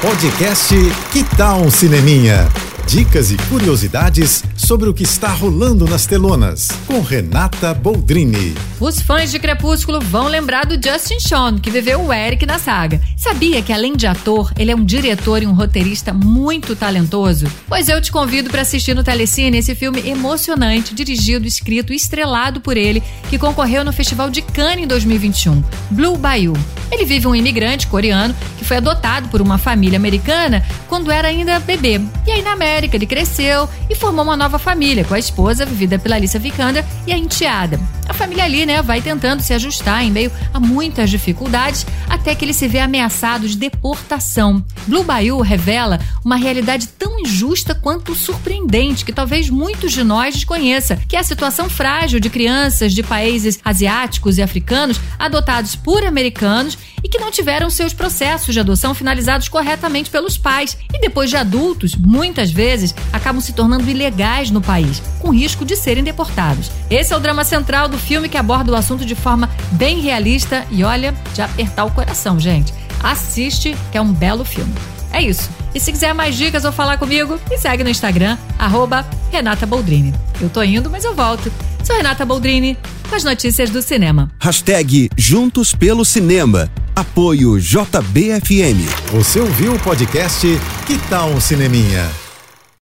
Podcast Que Tal um Cineminha? Dicas e curiosidades sobre o que está rolando nas telonas, com Renata Boldrini. Os fãs de Crepúsculo vão lembrar do Justin Sean, que viveu o Eric na saga. Sabia que além de ator, ele é um diretor e um roteirista muito talentoso? Pois eu te convido para assistir no Telecine esse filme emocionante, dirigido, escrito e estrelado por ele, que concorreu no Festival de Cannes em 2021, Blue Bayou. Ele vive um imigrante coreano que foi adotado por uma família americana quando era ainda bebê. E aí na América ele cresceu e formou uma nova família com a esposa, vivida pela Alicia Vikander, e a enteada. A família ali, né, vai tentando se ajustar em meio a muitas dificuldades até que ele se vê ameaçado de deportação. Blue Bayou revela uma realidade tão injusta quanto surpreendente que talvez muitos de nós desconheça, que é a situação frágil de crianças de países asiáticos e africanos adotados por americanos e que não tiveram seus processos de adoção finalizados corretamente pelos pais e depois de adultos, muitas vezes acabam se tornando ilegais no país, com risco de serem deportados. Esse é o drama central do filme que aborda o assunto de forma bem realista e olha, de apertar o coração, gente. Assiste, que é um belo filme. É isso. E se quiser mais dicas ou falar comigo, me segue no Instagram, arroba Renata Boldrini. Eu tô indo, mas eu volto. Sou Renata Boldrini, com as notícias do cinema. Hashtag Juntos pelo Cinema. Apoio JBFM. Você ouviu o podcast Que Tal um Cineminha?